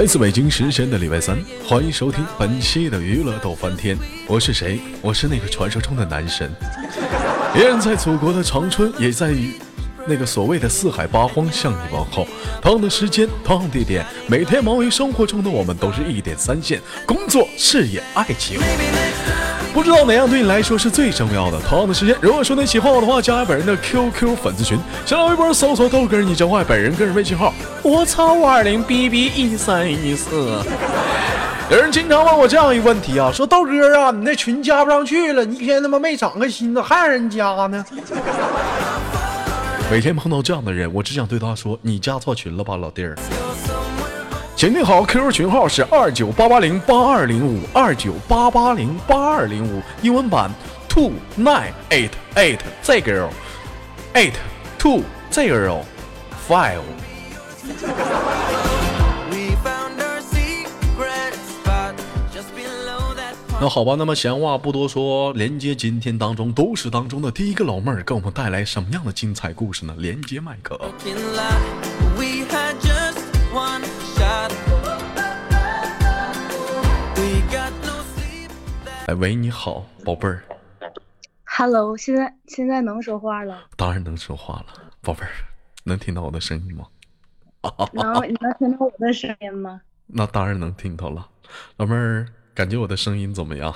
来自北京时间的礼拜三，欢迎收听本期的娱乐逗翻天。我是谁？我是那个传说中的男神，别人在祖国的长春，也在于那个所谓的四海八荒向你问候。同样的时间，同样地点，每天忙于生活中的我们，都是一点三线：工作、事业、爱情。不知道哪样对你来说是最重要的？同样的时间，如果说你喜欢我的话，加本人的 QQ 粉丝群，新浪微博搜索豆哥你真坏，本人个人微信号：我操五二零 B B 一三一四。有人经常问我这样一个问题啊，说豆哥啊，你那群加不上去了，你一天他妈没长个心，咋还让人加呢？每天碰到这样的人，我只想对他说：你加错群了吧，老弟儿。请定好 QQ 群号是二九八八零八二零五二九八八零八二零五，英文版 two nine eight eight zero eight two zero five。那好吧，那么闲话不多说，连接今天当中都市当中的第一个老妹儿，给我们带来什么样的精彩故事呢？连接麦克。哎喂，你好，宝贝儿。Hello，现在现在能说话了？当然能说话了，宝贝儿，能听到我的声音吗？能，你 能听到我的声音吗？那当然能听到了，老妹儿，感觉我的声音怎么样？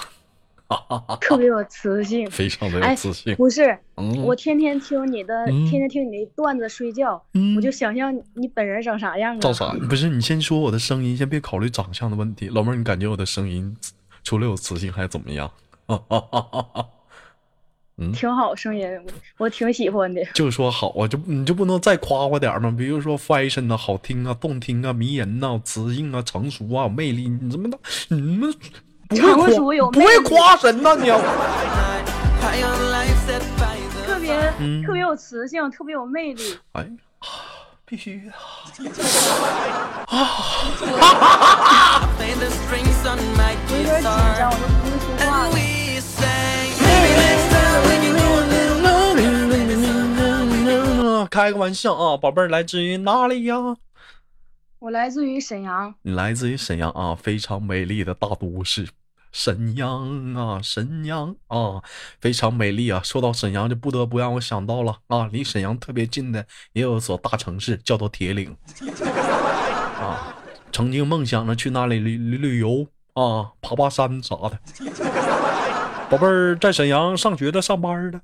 特别有磁性，非常的有哎自信。不是，嗯，我天天听你的，嗯天天听你的段子睡觉，嗯我就想象你本人长啥样啊？照啥？不是你先说我的声音，先别考虑长相的问题。老妹儿，你感觉我的声音除了有磁性还怎么样？嗯 挺好，声音我我挺喜欢的。就说好啊，就你就不能再夸我点吗？比如说 fashion 啊，好听啊，动听啊，迷人呐、磁性啊，成熟啊，有魅力。你怎么的？你们不会成夸熟有不会夸神呐、你啊？特别、嗯特别有磁性，特别有魅力。哎啊，必须。的。我有点紧张，我都不会说话了。开个玩笑啊，宝贝儿，来自于哪里呀？我来自于沈阳，你来自于沈阳啊，非常美丽的大都市。沈阳啊，沈阳啊，非常美丽啊！说到沈阳，就不得不让我想到了啊，离沈阳特别近的也有一所大城市，叫做铁岭 啊。曾经梦想着去那里旅旅旅游啊，爬爬山啥的。宝贝儿在沈阳上学的、上班的，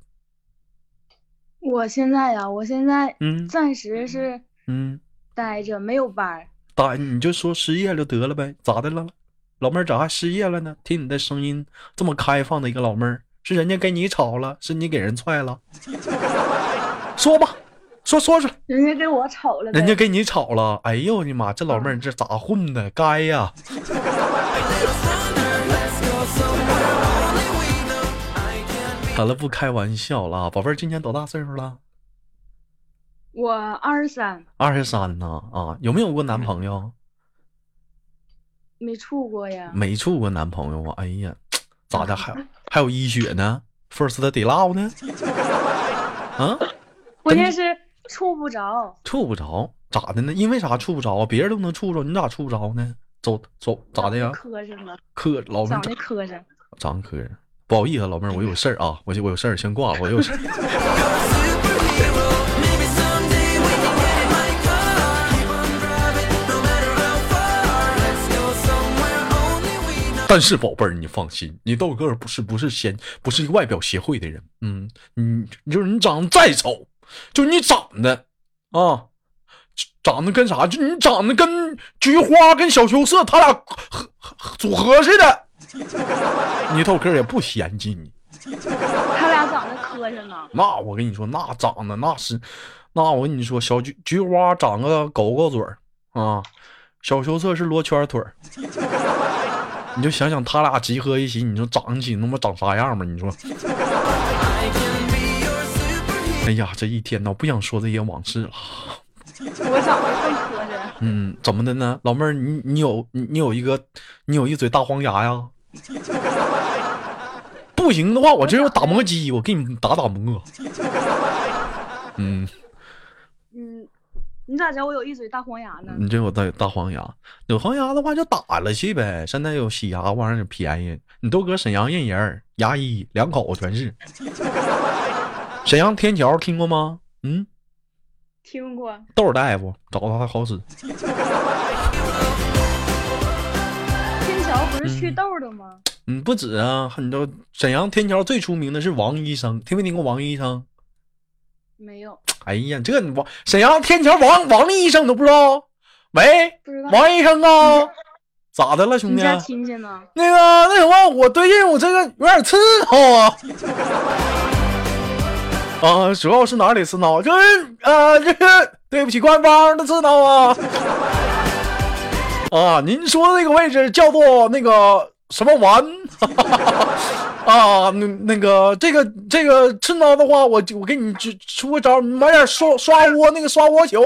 我现在呀，我现在嗯暂时是嗯，待着，没有班儿。打你就说失业了得了呗，咋的了？老妹儿咋还失业了呢？听你的声音这么开放的一个老妹儿，是人家跟你吵了，是你给人踹了？说吧，说说说，人家跟我吵了，人家跟你吵了。哎呦我的妈，这老妹儿这咋混的？该呀！好了，不开玩笑了啊，宝贝儿，今年多大岁数了？我二十三，二十三呢啊，有没有过男朋友？没处过呀。没处过男朋友啊？哎呀，咋的？还还有医血呢？First the love 呢？啊，关键是处不着，处不着，咋的呢？因为啥处不着啊？别人都能处着，你咋处不着呢？走走，咋的呀？磕碜了，磕老妹长儿得磕碜。长磕碜，不好意思，老妹儿，我有事儿啊，我我有事儿，先挂了，我有事儿。但是宝贝儿，你放心，你豆哥不是不是先不是一个外表协会的人，嗯，你就是你长得再丑，就你长得啊，长得跟啥？就你长得跟菊花跟小羞涩他俩合合组合似的，你豆哥也不嫌弃你。他俩长得磕碜呢，那我跟你说，那长得那是，那我跟你说，小菊菊花长个狗狗嘴儿啊，小羞涩是罗圈腿儿。你就想想他俩集合一起，你说长起他妈长啥样吧？你说，哎呀，这一天呐，我不想说这些往事了。我长得更磕碜。嗯，怎么的呢，老妹儿，你你有你你有一个，你有一嘴大黄牙呀？不行的话，我这有打磨机，我给你打打磨。嗯，嗯，你咋知道我有一嘴大黄牙呢？你这有大大黄牙，有黄牙的话就打了去呗。现在有洗牙玩意儿便宜，你都搁沈阳认人儿，牙医两口子全是。沈阳天桥听过吗？嗯，听过。豆儿大夫找他好使。天桥不是祛痘的吗？嗯，不止啊，很多沈阳天桥最出名的是王医生，听没听过王医生？没有。哎呀，这你王沈阳天桥王王医生都不知道？喂，不知道。王医生啊，咋的了，兄弟？你家亲戚呢？那个那什么，我最近我这个有点刺挠啊。啊，主要是哪里刺挠？就是啊，就是对不起官方的刺挠啊。啊，您说的那个位置叫做那个什么丸？啊，那那个这个这个趁早的话，我我给你出出个招，你买点刷刷锅那个刷锅球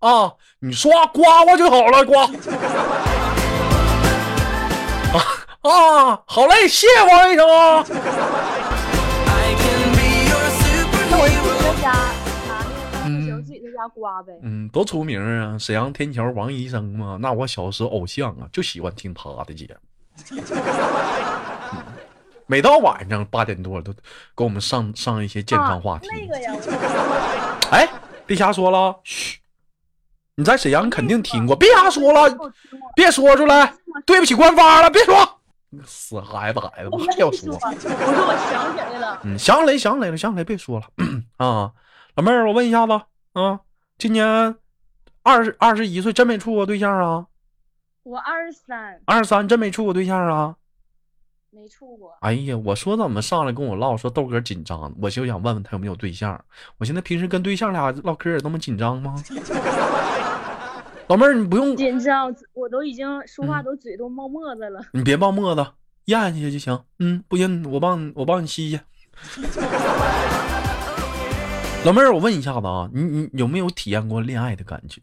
啊，你刷刮刮就好了，刮。啊 啊，好嘞，谢谢王医生啊。那我家拿那个球自己在家刮呗。嗯，多出名啊！沈阳天桥王医生嘛，那我小时候偶像啊，就喜欢听他的节目。每到晚上八点多，都给我们上上一些健康话题。那个呀，哎，别瞎说了，嘘！你在沈阳肯定听过，别瞎说了，别说出来，对不起官方了，别说。死孩子，孩子，我还要说？我说我想起来了，嗯，想起来，想起来了，想起来，别说了 啊！老妹儿，我问一下子啊，今年二十二十一岁，真没处过对象啊？我二十三，二十三真没处过对象啊？没处过。哎呀，我说怎么上来跟我唠，说豆哥紧张，我就想问问他有没有对象。我现在平时跟对象俩唠嗑也，那么紧张吗？老妹儿，你不用紧张，我都已经说话都嘴都冒沫子了。你别冒沫子，咽下去就行。嗯，不行，我帮你，我帮你吸去。老妹儿，我问一下子啊，你你有没有体验过恋爱的感觉？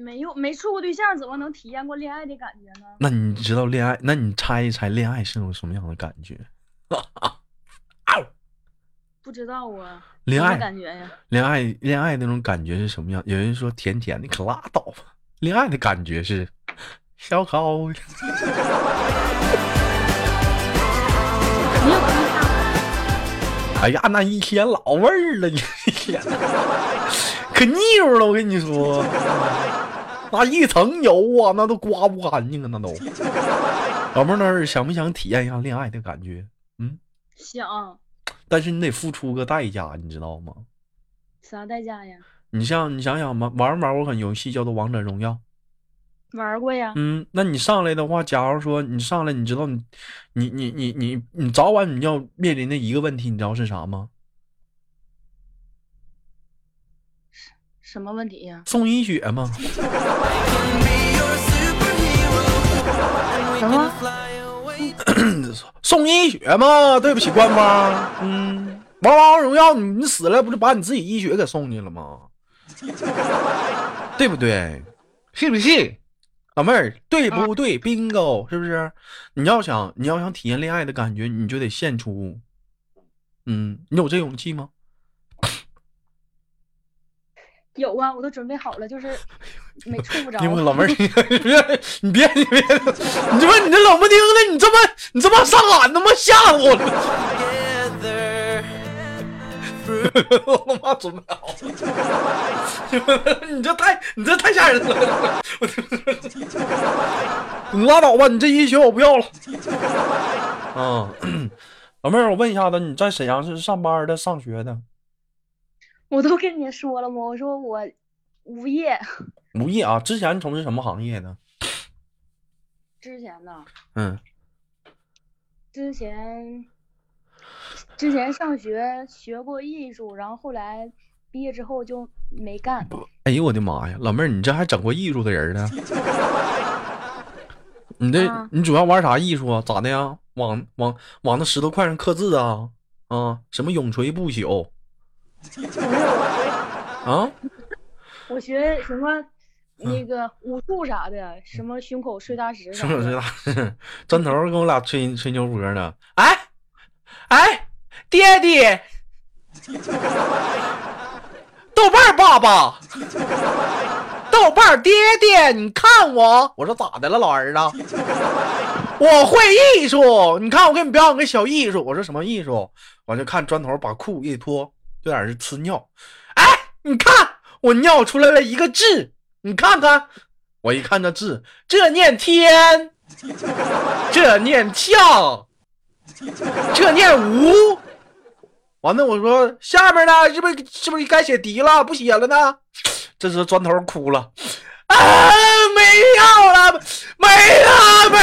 没有，没处过对象，怎么能体验过恋爱的感觉呢？那你知道恋爱？那你猜一猜，恋爱是种什么样的感觉？不知道啊，恋爱感觉呀？恋爱恋爱那种感觉是什么样？有人说甜甜的，可拉倒吧。恋爱的感觉是烧烤。哎呀，那一天老味儿了，你一天 可腻乎了。我跟你说，那一层油啊，那都刮不干净啊，那都。老妹儿那想不想体验一下恋爱的感觉？嗯，想。但是你得付出个代价，你知道吗？啥代价呀？你像你想想吧，玩没玩过款游戏叫做《王者荣耀》？玩过呀。嗯，那你上来的话，假如说你上来，你知道你你你你你你早晚你要面临的一个问题，你知道是啥吗？什么问题呀？送一血吗？什么？送一血吗？对不起，官方。嗯，玩王荣耀，你你死了，不是把你自己一血给送去了吗？对不对？是不是？老妹儿，对不对？bingo，是不是？你要想你要想体验恋爱的感觉，你就得献出。嗯，你有这勇气吗？有啊，我都准备好了，就是没处不着。因为老妹儿，你别你别你别，你说你这冷不丁的，你这么你这么上俺，他妈吓死我了！我他妈准备好了，你这太你这太吓人了！你拉倒吧，你这一宿我不要了。啊，老妹儿，我问一下子，你在沈阳是上班的，上学的？我都跟你说了吗？我说我无业。无业啊？之前从事什么行业呢？之前呢？嗯。之前之前上学学过艺术，然后后来毕业之后就没干。哎呦我的妈呀，老妹儿，你这还整过艺术的人呢？你这你主要玩啥艺术啊？咋的呀？往往往那石头块上刻字啊？啊？什么永垂不朽？啊！我学什么那个武术啥的，什么胸口碎大石。胸口碎大石，砖头跟我俩吹吹牛波呢。哎哎，爹爹，豆瓣爸爸，豆瓣爹爹，你看我。我说咋的了，老儿子？我会艺术，你看我给你表演个小艺术。我说什么艺术？我就看砖头把裤一脱，就在那呲尿。哎，你看我尿出来了一个字，你看看。我一看这字，这念天，这念跳，这念无。完了，我说下面呢，是不是是不是该写敌了？不写了呢？这时砖头哭了，啊，没要了，没了，没。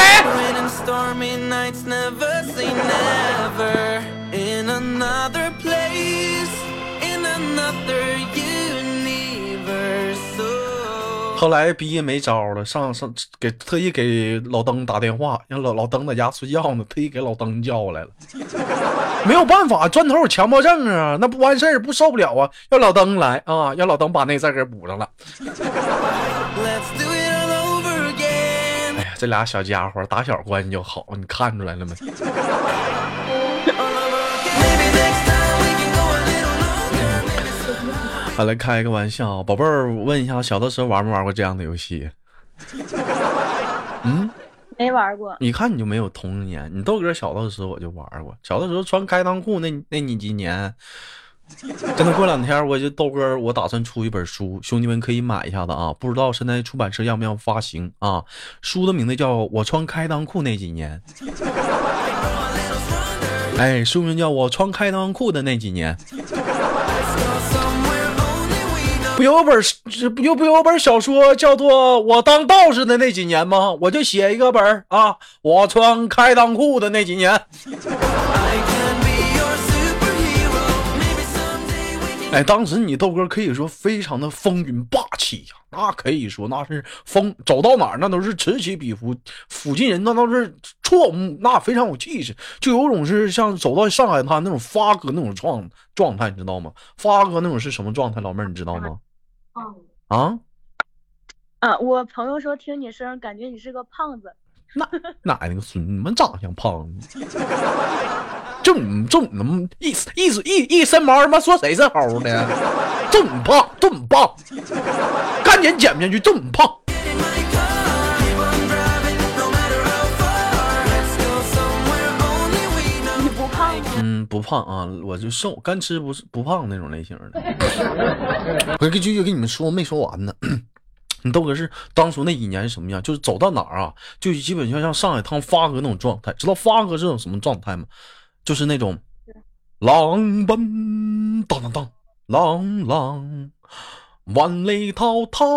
后来逼也没招了，上上给特意给老登打电话，让老老登在家睡觉呢，特意给老登叫过来了。没有办法，砖头有强迫症啊，那不完事儿不受不了啊，要老登来啊，让老登把那字给补上了。哎呀，这俩小家伙打小关系就好，你看出来了没？好来开个玩笑，宝贝儿，问一下，小的时候玩没玩过这样的游戏？嗯，没玩过。你看你就没有童年。你豆哥小的时候我就玩过，小的时候穿开裆裤那那你几年？真的过两天我就豆哥，我打算出一本书，兄弟们可以买一下子啊！不知道现在出版社要不要发行啊？书的名字叫《我穿开裆裤那几年》。哎，书名叫我穿开裆裤的那几年。不有本是不有不有本小说叫做我当道士的那几年吗？我就写一个本啊，我穿开裆裤的那几年。哎，当时你豆哥可以说非常的风云霸气呀，那可以说那是风走到哪儿那都是此起彼伏，附近人那都是错目，那非常有气势，就有种是像走到上海滩那种发哥那种状状态，你知道吗？发哥那种是什么状态？老妹儿你知道吗？啊啊！我朋友说听你声感觉你是个胖子。那哪那个孙你们长像胖子？就你就你那么一一一一身毛，他妈说谁是猴呢？就你胖，就你胖，赶紧减不下去，就你胖。不胖啊，我就瘦，干吃不是不胖那种类型的。我就就跟你们说没说完呢。你豆哥是当初那几年什么样？就是走到哪儿啊，就基本上像上海滩发哥那种状态。知道发哥是种什么状态吗？就是那种浪奔当当当，浪浪万里滔滔。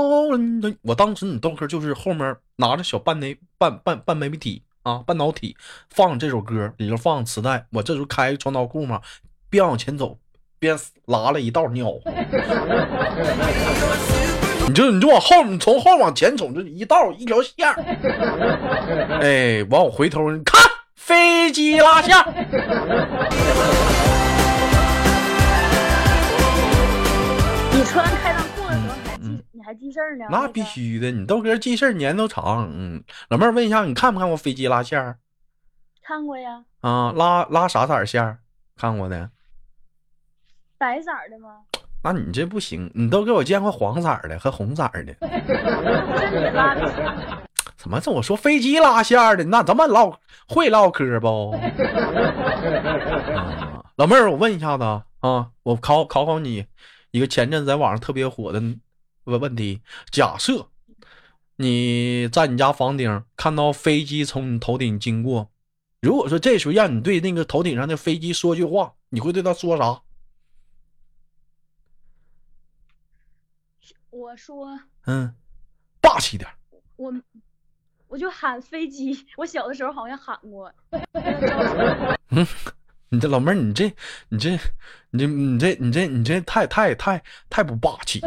我当时你豆哥就是后面拿着小半内半半半媒体啊，半导体放这首歌，里头放磁带。我这时候开个穿裆裤嘛，边往前走边拉了一道尿。你就你就往后，你从后往前走，就一道一条线哎，完我回头你看，飞机拉线你穿开裆，还记事儿呢？那必须的，你豆哥记事儿年头长。嗯，老妹儿问一下，你看没看过飞机拉线儿看过呀。啊，拉拉啥色儿线儿看过的。白色的吗？那你这不行，你都给我见过黄色的和红色的。怎么这我说飞机拉线的？那咱们唠会唠嗑不？老妹儿，我问一下子啊，我考考考你一个前阵子在网上特别火的问问题：假设你在你家房顶看到飞机从你头顶经过，如果说这时候让你对那个头顶上的飞机说句话，你会对他说啥？我说，嗯，霸气点。我，我就喊飞机。我小的时候好像喊过。嗯，你这老妹儿，你这，你这，你这，你这，你这，你这太太太太不霸气。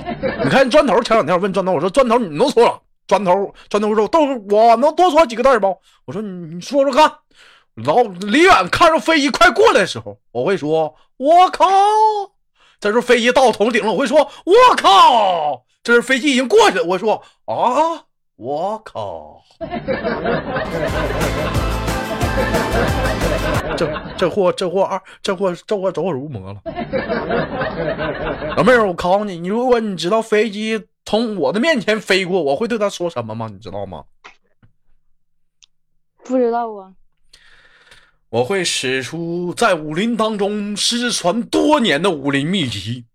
你看砖头前两天我问砖头，我说砖头你能说了？砖头砖头说都我能多说几个字不？我说你你说说看。老离远看着飞机快过来的时候，我会说我靠。这时候飞机到头顶了，我会说我靠。这是飞机已经过去了，我说啊，我靠！这这货这货二这货这货走火入魔了。老妹儿，我考考你，你如果你知道飞机从我的面前飞过，我会对他说什么吗？你知道吗？不知道啊，我会使出在武林当中失传多年的武林秘籍，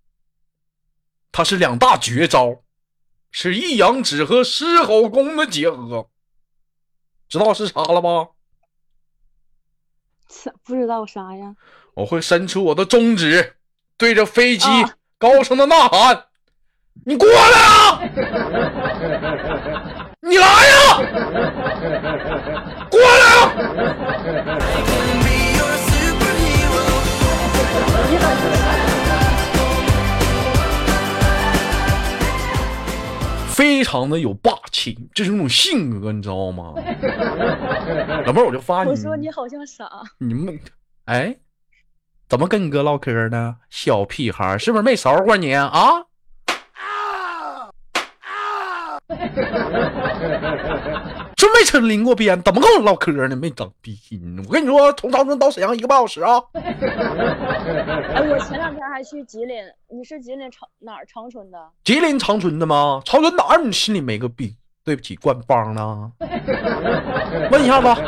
它是两大绝招，是一阳指和狮吼功的结合，知道是啥了吧？啥 不知道啥呀？我会伸出我的中指，对着飞机啊高声的呐喊：“你过来啊！你来呀！过来啊！”非常的有霸气，这是那种性格，你知道吗？老妹儿，我就发你，我说你好像傻，你们，哎，怎么跟你哥唠嗑呢？小屁孩，是不是没勺过你啊？就没曾淋过边，怎么跟我唠嗑呢？没长逼呢！我跟你说，从长春到沈阳一个半小时啊！哎，我前两天还去吉林，你是吉林长哪儿长春的？吉林长春的吗？长春哪儿？你心里没个逼？对不起，官方呢？问一下子，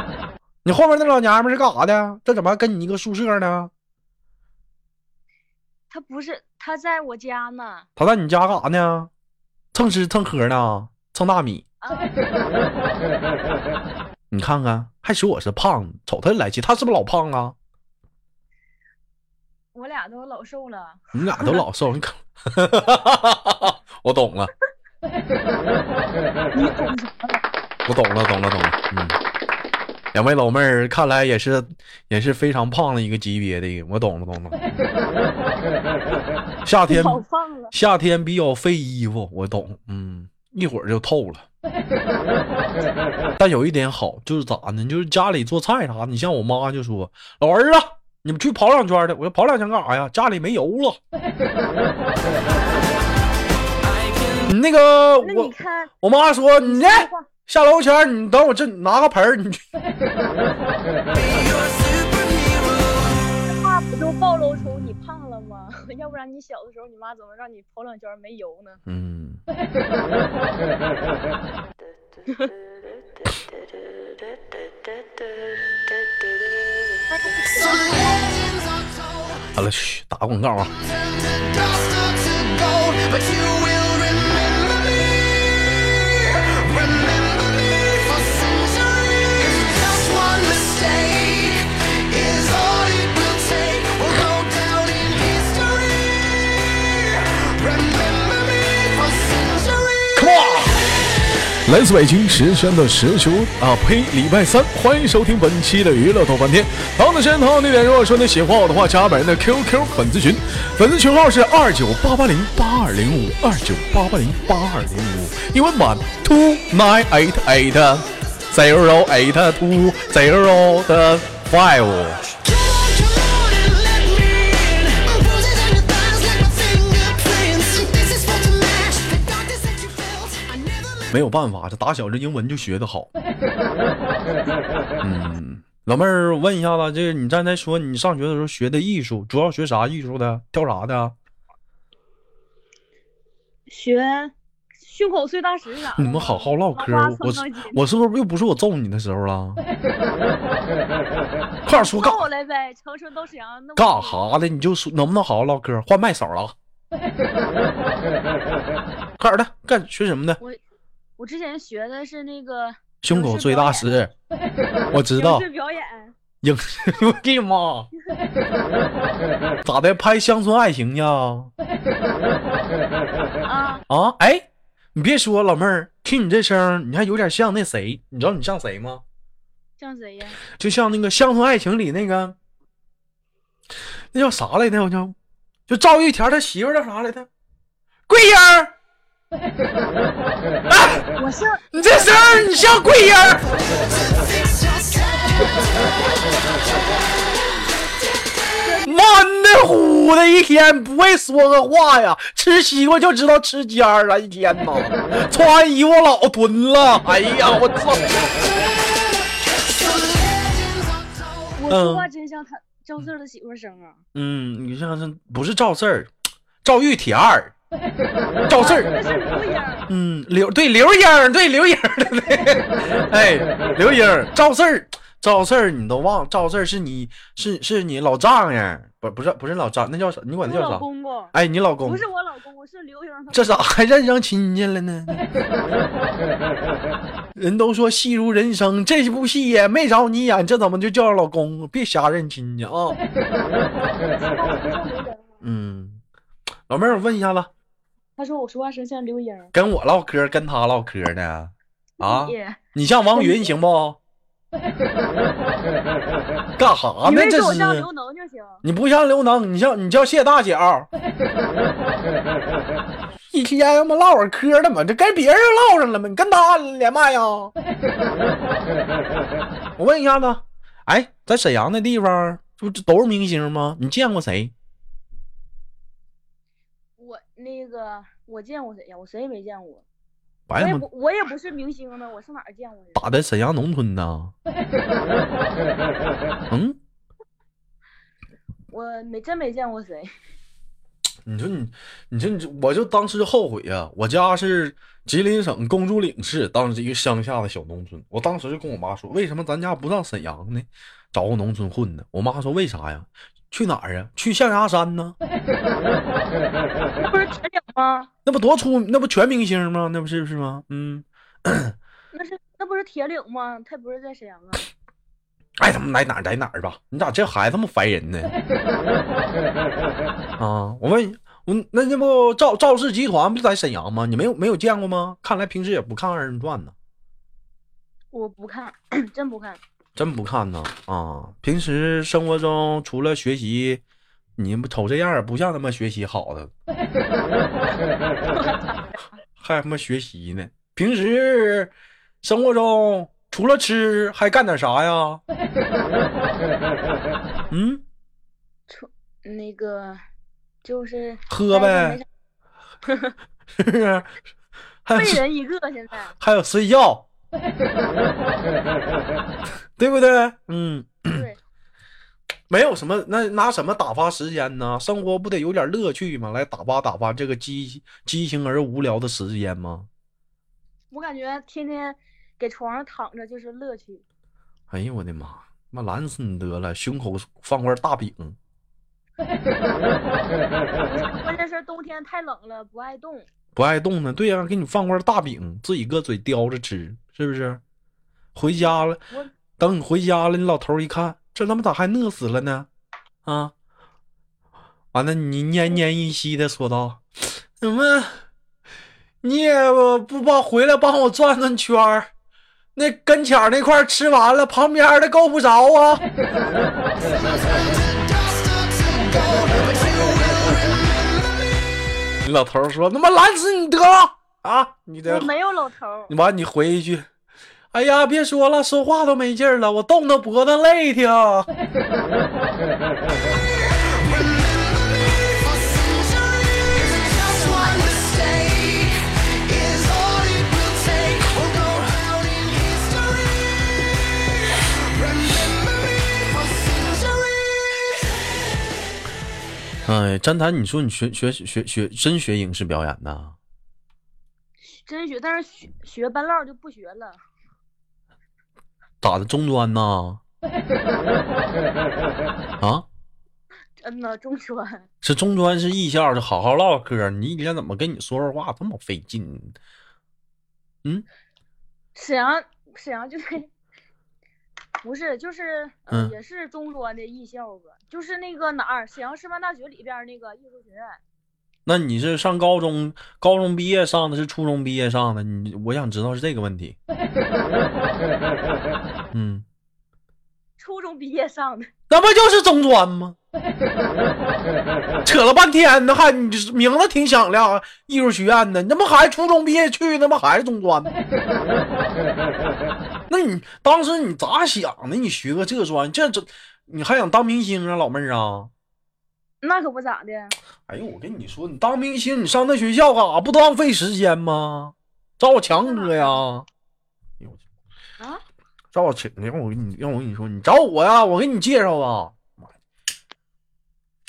你后面那老娘们是干啥的？这怎么还跟你一个宿舍呢？他不是，他在我家呢。他在你家干啥呢？蹭吃蹭喝呢？蹭大米？啊，你看看，还说我是胖子，瞅他来气，他是不是老胖啊？我俩都老瘦了。你俩都老瘦，你看，我懂了，你懂什么了？我懂了，懂了，懂了。嗯，两位老妹儿，看来也是也是非常胖的一个级别的，我懂了，懂了。夏天老胖了。夏天比较费衣服，我懂，嗯，一会儿就透了。但有一点好，就是咋呢？就是家里做菜啥，你像我妈就说：“老儿子，你们去跑两圈的。”我说：“跑两圈干啥呀？家里没油了。”你那个那我我妈说：“你呢下楼前，你等我这拿个盆儿，你去。这话不就暴露出？不然你小的时候，你妈怎么让你跑两圈没油呢？”嗯，好了，嘘，打广告啊。来自北京时间的十九啊呸，礼拜三，欢迎收听本期的娱乐豆瓣天。同样的时间，同样地点，如果说你喜欢我的话，加本人的 QQ 粉丝群，粉丝群号是二九八八零八二零五二九八八零八二零五，英文版 two nine eight eight zero eight two zero 的 five。没有办法，这打小这英文就学的好。嗯，老妹儿，我问一下子，这个你刚才说你上学的时候学的艺术，主要学啥艺术的？跳啥的？学胸口碎大石啥。你们好好唠嗑，我我是不是又不是我揍你的时候了？快点说干我来呗，长春到沈阳那干远啥的？你就说能不能好好唠嗑？换麦手了啊！快点的，干学什么的？我我之前学的是那个胸口碎大石，我知道影。视表演，影视，我的妈！咋的？拍乡村爱情去啊？啊，啊？哎，你别说，老妹儿，听你这声儿，你还有点像那谁？你知道你像谁吗？像谁呀？就像那个《乡村爱情》里那个，那叫啥来着？我叫，就赵玉田他媳妇儿叫啥来着？桂英儿。哎，我像 你这声儿，你像桂英儿。满的呼的一天不会说个话呀，吃西瓜就知道吃尖儿了，一天呐，穿衣服老蹲了，哎呀，我操！我说话真像他赵四儿的媳妇声啊。嗯，你像是不是赵四儿，赵玉铁二，赵四儿。嗯，刘对刘英儿，对刘英儿，对对，哎，刘英儿，赵四儿，赵四儿，你都忘，赵四儿是你是是你老丈人，不不是不是老丈，那叫啥？你管我他叫啥？老公公，哎，你老公不是我老公我，是刘英儿。这咋还认上亲戚了呢？人都说戏如人生，这部戏也没找你演，这怎么就叫老公？别瞎认亲戚啊！嗯，老妹儿，我问一下子，他说我说话声像刘英。跟我唠嗑，跟他唠嗑呢？啊，你你像王云行不？干啥你呢？这没说我像是刘能就行。你不像刘能，你像你叫谢大脚。一天他妈唠会儿嗑的嘛，这跟别人唠上了吗？你跟他连麦呀？我问一下子，哎，在沈阳那地方，这不都是明星吗？你见过谁？我那个我见过谁呀？我谁也没见过。白我也不我也不是明星呢，我上哪儿见过人？打在沈阳农村呢？嗯，我没真没见过谁。你说你，你说你，我就当时后悔呀、我家是吉林省公主岭市，当时一个乡下的小农村。我当时就跟我妈说，为什么咱家不上沈阳呢？找个农村混呢？我妈说为啥呀？去哪儿啊？去象牙山呢？那不是铁岭吗？那不多出，那不全明星吗？那不是是吗？嗯，那是那不是铁岭吗？他不是在沈阳啊？爱他妈来哪儿来哪儿吧！你咋这孩子这么烦人呢？啊，我问我那那不赵赵氏集团不在沈阳吗？你没有没有见过吗？看来平时也不看二人转呢。我不看，真不看。真不看呢啊！平时生活中除了学习，你不瞅这样儿不像他妈学习好的，还他妈学习呢。平时生活中除了吃还干点啥呀？嗯，那个就是喝呗，是不是？还有废人一个，现在还有睡觉，对不对？嗯。对，没有什么，那拿什么打发时间呢？生活不得有点乐趣吗？来打发打发这个激激情而无聊的时间吗？我感觉天天给床上躺着就是乐趣。哎呀我的妈！妈懒死你得了，胸口放块大饼，关键是冬天太冷了，不爱动。不爱动呢。对呀、给你放块大饼，自己搁嘴叼着吃，是不是？回家了，等你回家了，你老头一看，这他妈咋还饿死了呢？啊！完了，你奄奄一息的说道：“怎么，你也不帮回来帮我转转圈儿？那跟前那块吃完了，旁边的够不着啊！” 老头说：“他妈拦死你得了啊！你这我没有老头，你完，你回一句：“哎呀，别说了，说话都没劲儿了，我冻得脖子累挺。哎，詹谈，你说你学学学学真学影视表演呢？真学，但是学学半唠就不学了。咋的？中专呐？啊？真的中专，是中专是艺校，是好好唠嗑。你一天怎么跟你说说话这么费劲？嗯，沈阳沈阳就是不是就是、也是中专的艺校吧？就是那个哪儿沈阳师范大学里边那个艺术学院。那你是上高中，高中毕业上的是初中毕业上的？你我想知道是这个问题。嗯，初中毕业上的，那不就是中专吗？扯了半天呢，还你名字挺响亮，艺术学院的，你他妈还初中毕业去，那不还是中专？那你当时你咋想的？你学个这专，这这你还想当明星啊，老妹儿啊？那可不咋的。哎呦，我跟你说，你当明星，你上那学校干啥？不浪费时间吗？找我强哥呀！哎呦我去啊，找我强，让我给你，让我跟你说，你找我呀，我给你介绍啊。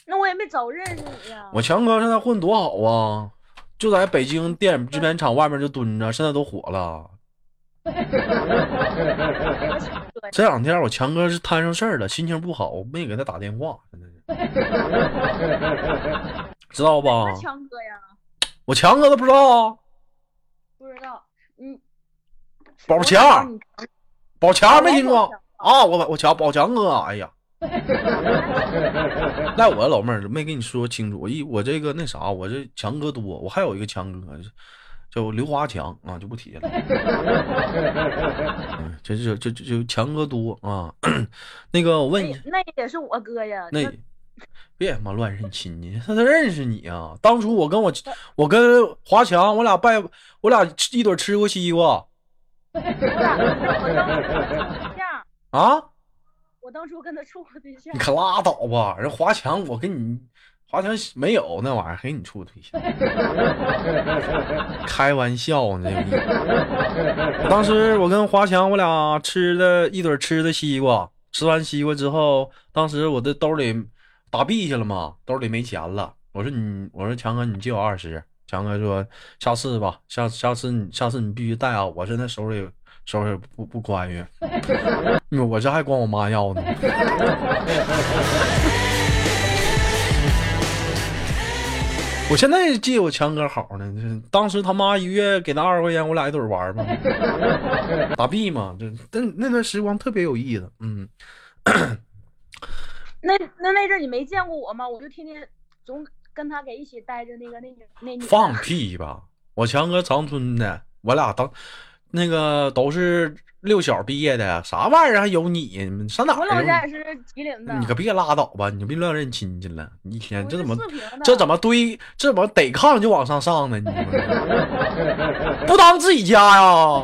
那我也没早认识你呀。我强哥现在混多好啊，就在北京电影制片厂外面就蹲着，现在都火了。这两天我强哥是摊上事儿了，心情不好，没给他打电话，真的是，知道吧？强哥呀，我强哥都不知道啊，不知道，嗯，宝强宝强没听过啊？我我强宝强哥，哎呀，赖我老妹儿没跟你说清楚，我一我这个那啥，我这强哥多，我还有一个强哥叫刘华强啊，就不提了。嗯，这这这这就强哥多啊。那个我问你，那那也是我哥呀。那那别他妈乱认亲戚，他他认识你啊？当初我跟我我跟华强，我俩拜我俩一堆吃过西瓜我俩我当初跟他处过对象，啊。我当初跟他处过对象你。可拉倒吧！人华强，我跟你华强没有那玩意儿，给你处对象，开玩笑呢。当时我跟华强，我俩吃的一堆吃的西瓜，吃完西瓜之后，当时我的兜里打币去了嘛，兜里没钱了。我说你，我说强哥，你借我二十。强哥说下次吧，下下次你下次你必须带啊！我现在手里手里不不宽裕，我这还管我妈要呢。我现在记我强哥好呢，这当时他妈一月给他二十块钱，我俩一堆玩嘛，打币嘛，这那那段时光特别有意思。嗯，那那那阵你没见过我吗？我就天天总跟他给一起待着那个那女那女的。放屁吧！我强哥长春的，我俩当那个都是六小毕业的，啥玩意儿还有你？你上哪我老家是吉林的。你可别拉倒吧！你别乱认亲戚了！你一天这怎么这怎么堆这怎么逮炕就往上上呢？你不当自己家呀？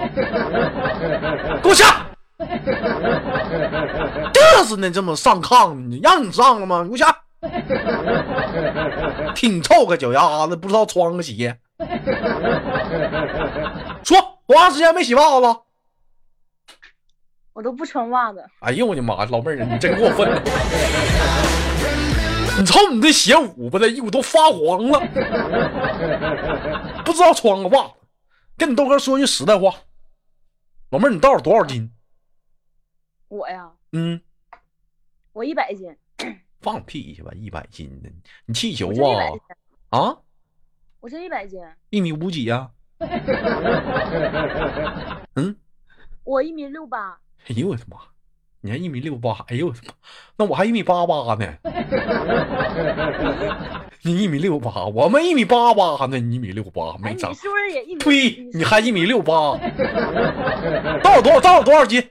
给我下！嘚瑟呢，这么上炕，你让你上了吗？你给我下！挺臭个脚丫子，不知道穿个鞋。说多长时间没洗袜子了？我都不穿袜子。哎呦我的妈！老妹儿，你真过分了！你瞅你这鞋捂吧的，衣服都发黄了，不知道穿个袜子。跟你豆哥说句实在话，老妹儿，你到底多少斤？我呀，嗯，我一百斤。放屁去吧，一百斤的，你气球啊？啊，我真一百斤。一米五几呀、嗯，我一米六八。哎呦我的妈！你还一米六八，哎呦我的妈！那我还一米八八呢。你一米六八，我们一米八八呢，你一米六八，哎，没长你。是不是也一米？呸！你还一米六八，到底多少？到底多少斤？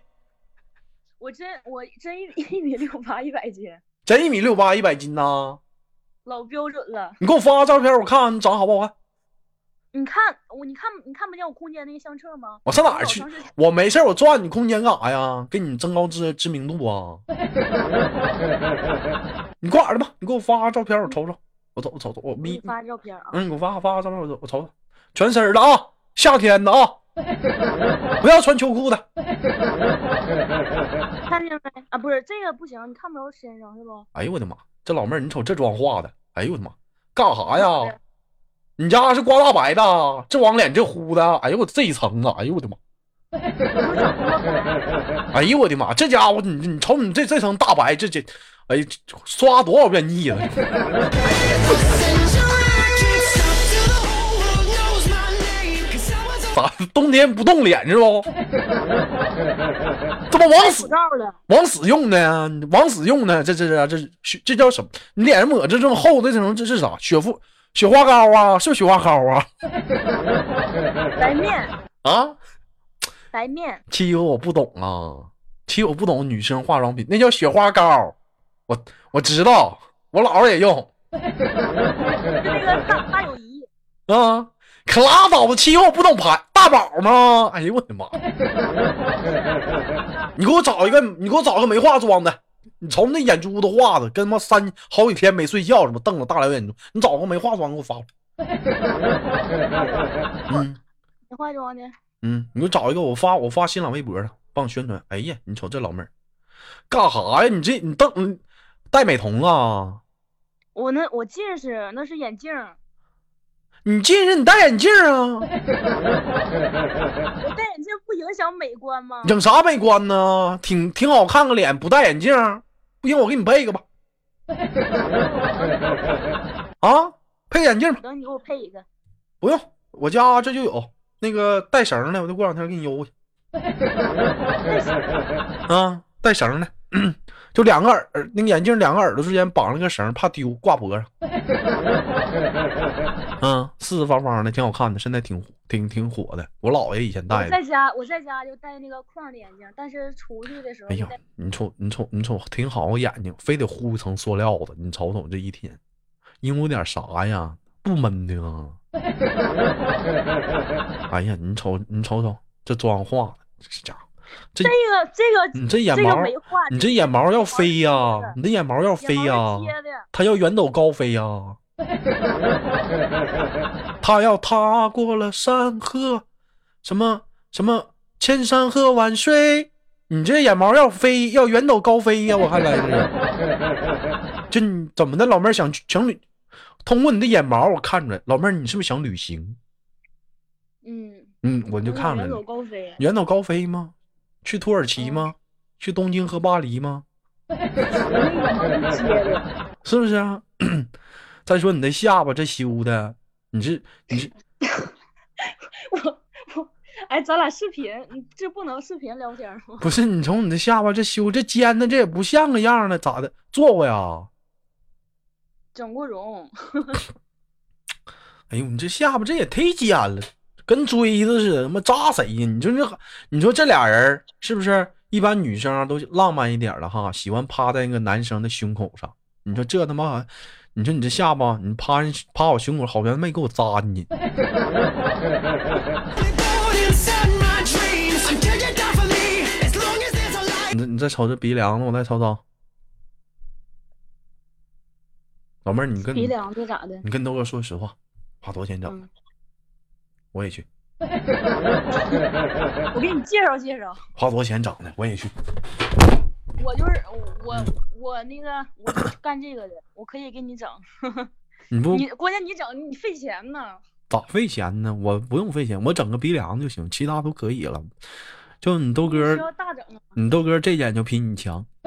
我真我真一一米六八，一百斤，真一米六八，一百斤呐！老标准了。你给我发个照片，我看看你长得好不好看。你看我，你看你看不见我空间那个相册吗？我上哪儿去我没事儿我转你空间干啥呀？给你增高知知名度啊！你挂哪儿吧？你给我发个照片，我瞅瞅。我瞅我瞅瞅，我咪我给你，发照片啊。嗯，你给我发发个照片，我我瞅瞅，全身的啊，夏天的啊，不要穿秋裤的。看见没？啊，不是这个不行，你看不着身上是不？哎呦我的妈！这老妹儿，你瞅这妆化的，哎呦我的妈，干啥呀？你家是刮大白的，这往脸这呼的，哎呦我这一层子，哎呦我的妈！哎呦我的妈！这家伙，你你瞅你这这层大白，这这，哎，刷多少遍腻了？咋冬天不冻脸是不？这不往死。往死用呢，往死用呢，这这这这这这叫什么？你脸上抹这这么厚的这种，这是啥？雪肤雪花膏啊？是不是雪花膏啊？白面，啊？白面，欺负我不懂啊！欺负我不懂女生化妆品，那叫雪花膏。我我知道，我姥姥也用就那个大大友谊，啊。可拉倒吧，欺负我不懂牌大宝吗？哎呦我的妈！你给我找一个，你给我找个没化妆的。你瞅那眼珠子画的，跟他妈三好几天没睡觉似的，瞪着大老眼珠。你找个没化妆给我发过来。嗯没化妆呢？嗯，你给我找一个，我发我发新浪微博上，帮宣传。哎呀，你瞅这老妹儿，干啥呀？你这你瞪你戴美瞳啊？我那我近视，那是眼镜。你近视你戴眼镜啊？我戴眼镜不影响美观吗？整啥美观呢？挺挺好看个脸，不戴眼镜，不行我给你配一个吧。啊，配眼镜等你给我配一个。不用，我家这就有那个带绳的，我就过两天给你邮过去。啊，带绳的，就两个耳那个眼镜两个耳朵之间绑了个绳，怕丢，挂脖上。嗯，四四方方的，挺好看的，现在挺挺挺火的。我姥爷以前戴的。在家我在家就戴那个框的眼镜，但是出去的时候哎呀。，你瞅你瞅你瞅，挺好个眼睛，非得糊一层塑料子。你瞅瞅这一天，因为点啥呀？不闷的啊！哎呀，你瞅你瞅瞅这妆化的，这家伙，这这个这个你这眼毛你这眼毛要飞呀、的你这眼毛要飞呀、眼毛是贴的。它要远走高飞呀、他要踏过了山河，什么什么千山和万水，你这眼毛要飞，要远走高飞呀、我看来是。这你怎么的，老妹儿想去想旅？通过你的眼毛，我看出来，老妹儿你是不是想旅行？嗯，嗯，我就看出来了远走。高飞。远走高飞吗？去土耳其吗？去东京和巴黎吗？是不是啊？再说你的下巴这修的，你这你这 我我哎，咱俩视频，你这不能视频聊天吗？不是你从你的下巴这修这尖的，这也不像个样儿呢，咋的？做过呀？整过容，哎呦，你这下巴这也忒尖了，跟锥子似的，他妈扎谁呀？你说这，你说这俩人是不是？一般女生啊都浪漫一点儿了哈，喜欢趴在那个男生的胸口上。你说这他妈，你说你这下巴，你趴人趴我胸口，好像没给我扎进去。你再你再瞅这鼻梁子，我再瞅瞅。老妹儿，你跟鼻梁子咋的？你跟豆哥说实话，花多少钱整？嗯我也去。我给你介绍介绍，花多少钱整的？我也去。我就是我我那个我干这个的，我可以给你整。你不你关键你整你费钱呢。咋费钱呢？我不用费钱，我整个鼻梁就行，其他都可以了。就你豆哥？你豆哥这点就比你强。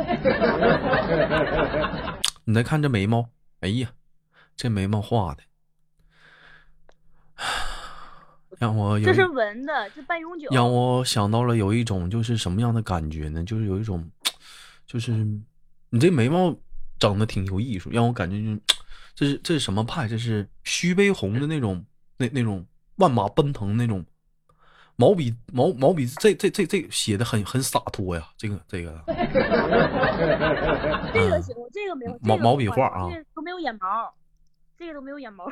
你再看这眉毛，哎呀，这眉毛画的，让我有这是一纹的，这半永久。让我想到了有一种就是什么样的感觉呢？就是有一种，就是你这眉毛整的挺有艺术，让我感觉就是这是这是什么派？这是徐悲鸿的那种那那种万马奔腾那种毛笔毛毛笔，这这这这写的很很洒脱呀，这个 这个嗯这个行，这个没有。毛毛笔画啊这个都没有眼毛，这个都没有眼毛。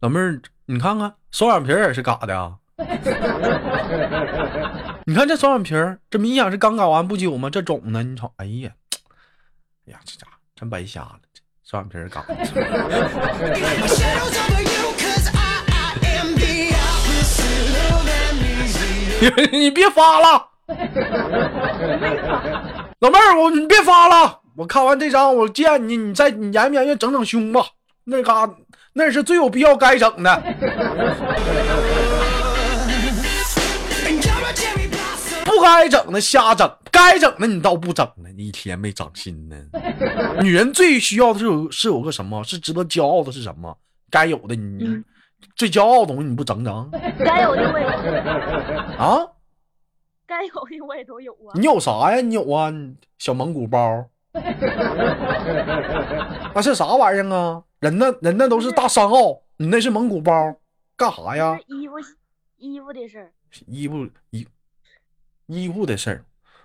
哎，老妹儿，你看看双眼皮儿也是嘎的啊！你看这双眼皮儿，这明显是刚嘎完不久吗？这肿的，你瞅，哎呀，哎呀，这家伙真白瞎了，这双眼皮儿嘎的。你别发了，老妹儿，我你别发了。我看完这张，我见你，你再你研究研究整整胸吧，那嘎那是最有必要该整的。不该整的瞎整，该整的你倒不整呢，你一天没长心呢。女人最需要的是有是有个什么？是值得骄傲的是什么？该有的你、嗯最骄傲的东西你不整整该有的我也都有，啊？该有的我也都有啊。你有啥呀？你有啊？小蒙古包？那 是啥玩意儿啊？人那人那都是大商号，你那是蒙古包，干啥呀衣服衣服的事儿，衣服衣衣服的事儿，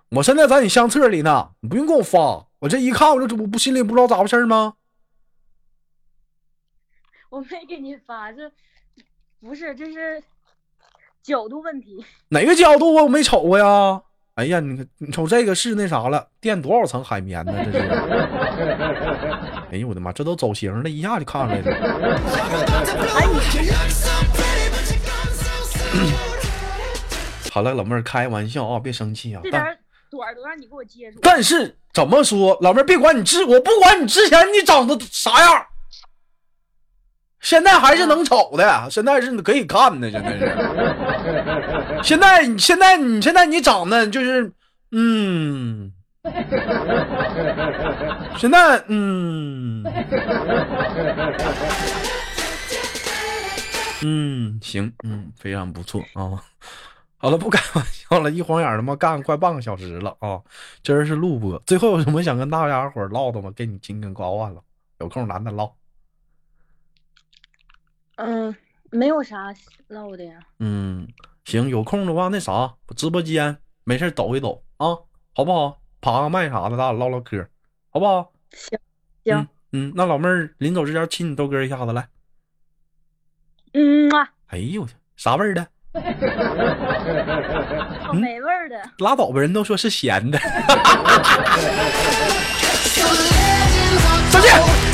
我现在在你相册里呢，你不用给我发，我这一看我就我不心里不知道咋回事儿吗？我没给你发，这不是这是角度问题。哪个角度我没瞅过呀？哎呀，你看你瞅这个是那啥了，垫多少层海绵呢？这是，哎呦我的妈，这都走形了，一下就看出来了。Soon. 好了，老妹儿开玩笑啊，别生气啊。但这点短都让你给我接住。但是怎么说，老妹儿别管你之，我不管你之前你长得啥样，现在还是能瞅的，现在是可以看的，现在是。现在你现在你现在你长得就是，嗯，现在嗯，嗯，行，嗯，非常不错啊。好了，不开玩笑了，一晃眼他妈干快半个小时了啊！今儿是录播，最后有什么想跟大家伙唠的吗？给你金根瓜万了，有空咱再唠。嗯，没有啥唠的呀。嗯，行，有空的话那啥，直播间没事抖一抖啊，好不好？爬个麦啥的，咱俩唠唠嗑，好不好？行嗯行，嗯，那老妹儿临走之前亲你豆哥一下子来。嗯啊，哎呦我去，啥味儿的？草莓味儿的。拉倒吧，人都说是咸的。再见。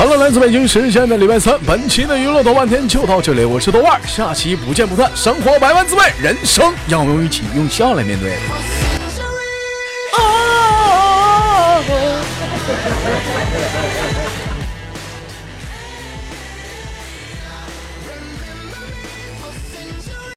好了，来自北京时间的礼拜三，本期的娱乐多半天就到这里，我是豆瓣，下期不见不散。生活百万滋味，人生要用一起用笑来面对。